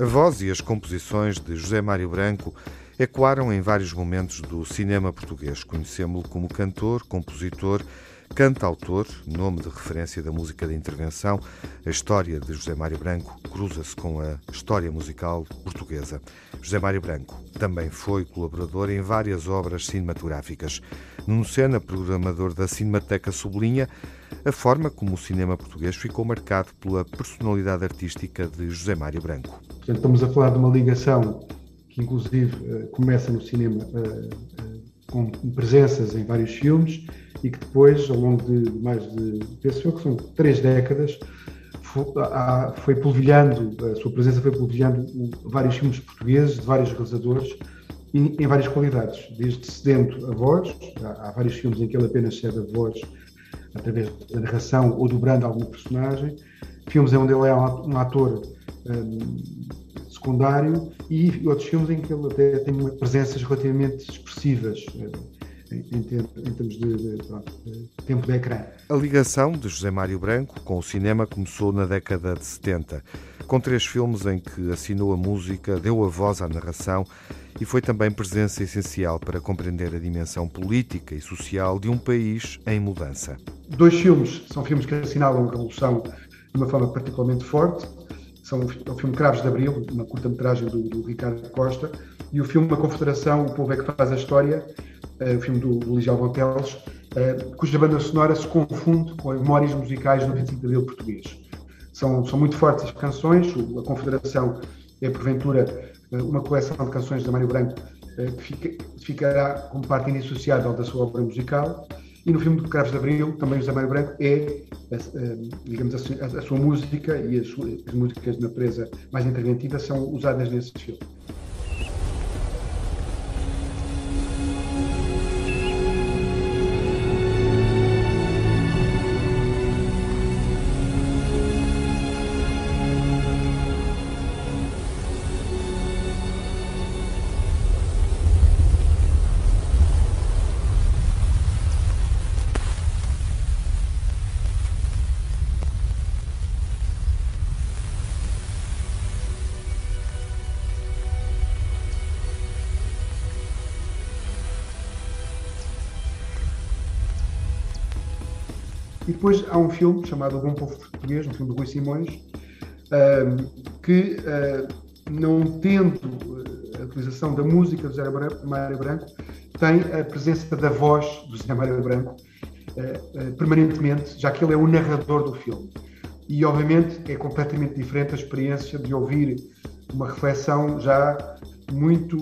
A voz e as composições de José Mário Branco ecoaram em vários momentos do cinema português. Conhecemos-lo como cantor, compositor, cantautor, nome de referência da música de intervenção. A história de José Mário Branco cruza-se com a história musical portuguesa. José Mário Branco também foi colaborador em várias obras cinematográficas. Nuno Sena, programador da Cinemateca, sublinha a forma como o cinema português ficou marcado pela personalidade artística de José Mário Branco. Portanto, estamos a falar de uma ligação que, inclusive, eh, começa no cinema eh, eh, com presenças em vários filmes e que depois, ao longo de mais de, penso que são três décadas, foi polvilhando, a sua presença foi polvilhando vários filmes portugueses, de vários realizadores, em várias qualidades, desde cedendo a voz, há, vários filmes em que ele apenas cede a voz através da narração ou dobrando algum personagem, filmes onde ele é um ator um, secundário e outros filmes em que ele até tem presenças relativamente expressivas em, termos de, de, de, tempo de ecrã. A ligação de José Mário Branco com o cinema começou na década de 70, com três filmes em que assinou a música, deu a voz à narração e foi também presença essencial para compreender a dimensão política e social de um país em mudança. Dois filmes são filmes que assinalam a Revolução de uma forma particularmente forte. São o filme Cravos de Abril, uma curta-metragem do, do, Ricardo Costa, e o filme A Confederação, O Povo é que Faz a História, o filme do, do Luís Alvanteles, uh, cuja banda sonora se confunde com as memórias musicais do 25 de Abril português. São, são muito fortes as canções, A Confederação é, porventura, uma coleção de canções de Mário Branco eh, que fica, ficará como parte indissociável da sua obra musical. E no filme de Cravos de Abril, também José Mário Branco é, digamos, a, a, sua música e as, as músicas de natureza mais interventiva são usadas nesse filme. E depois há um filme chamado O Bom Povo Português, um filme de Rui Simões, que, uh, não tendo a utilização da música do Zé Mário Branco, tem a presença da voz do Zé Mário Branco uh, permanentemente, já que ele é o narrador do filme. E, obviamente, é completamente diferente a experiência de ouvir uma reflexão já muito,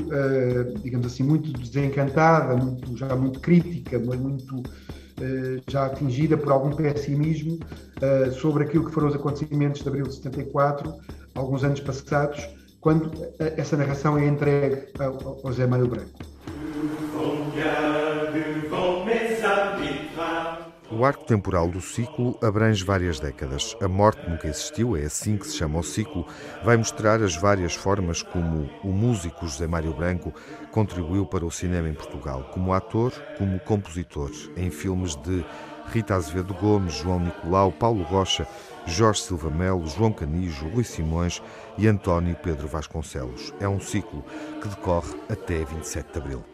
digamos assim, muito desencantada, muito, já muito crítica, muito eh, já atingida por algum pessimismo eh, sobre aquilo que foram os acontecimentos de abril de 74, alguns anos passados, quando eh, essa narração é entregue ao José Mário Branco. O arco temporal do ciclo abrange várias décadas. A morte nunca existiu, é assim que se chama o ciclo. Vai mostrar as várias formas como o músico José Mário Branco contribuiu para o cinema em Portugal, como ator, como compositor, em filmes de Rita Azevedo Gomes, João Nicolau, Paulo Rocha, Jorge Silva Melo, João Canijo, Luís Simões e António Pedro Vasconcelos. É um ciclo que decorre até 27 de abril.